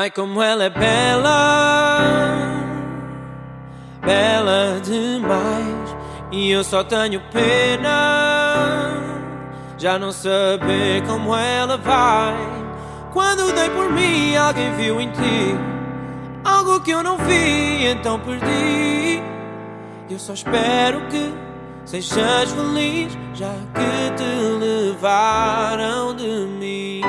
Ai, como ela é bela, bela demais. E eu só tenho pena, já não saber como ela vai. Quando dei por mim, alguém viu em ti algo que eu não vi, então perdi. Eu só espero que sejas feliz, já que te levaram de mim.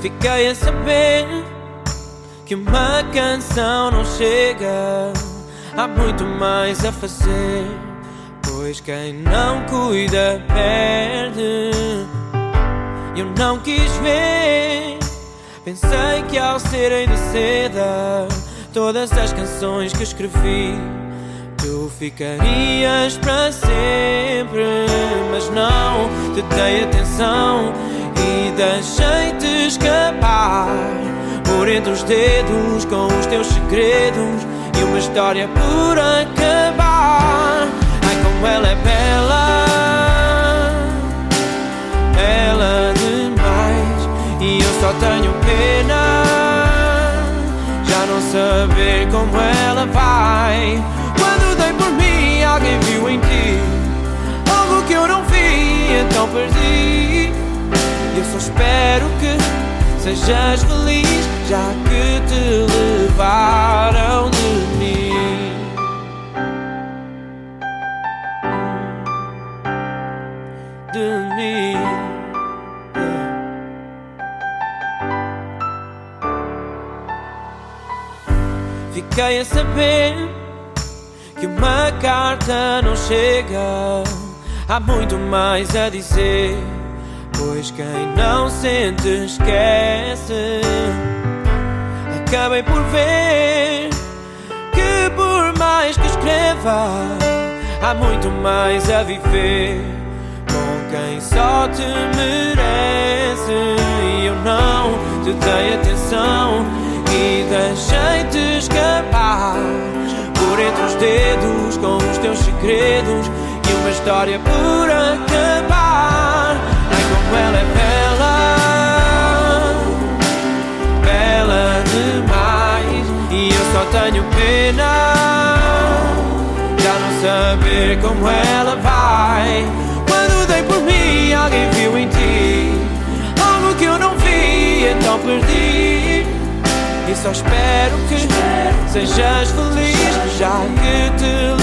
Fiquei a saber que uma canção não chega. Há muito mais a fazer, pois quem não cuida perde. Eu não quis ver, pensei que ao serem de seda, todas as canções que escrevi. Tu ficarias para sempre, mas não te dei atenção e deixei-te escapar por entre os dedos com os teus segredos e uma história por acabar. Ai, como ela é bela, bela demais, e eu só tenho pena já não saber como ela vai. Espero que sejas feliz, já que te levaram de mim. De mim. Fiquei a saber que uma carta não chega. Há muito mais a dizer. Pois quem não sente esquece. Acabei por ver que por mais que escreva, há muito mais a viver com quem só te merece. E eu não te dei atenção e deixei-te escapar por entre os dedos com os teus segredos e uma história por acabar. Saber como ela vai. Quando dei por mim, alguém viu em ti algo que eu não vi, então perdi. E só espero que sejas feliz, já que te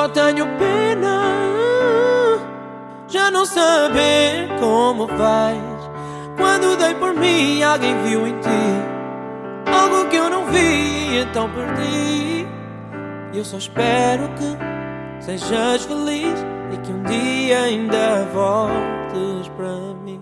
só tenho pena. Já não saber como faz. Quando dei por mim, alguém viu em ti algo que eu não vi, então perdi. E eu só espero que sejas feliz e que um dia ainda voltes para mim.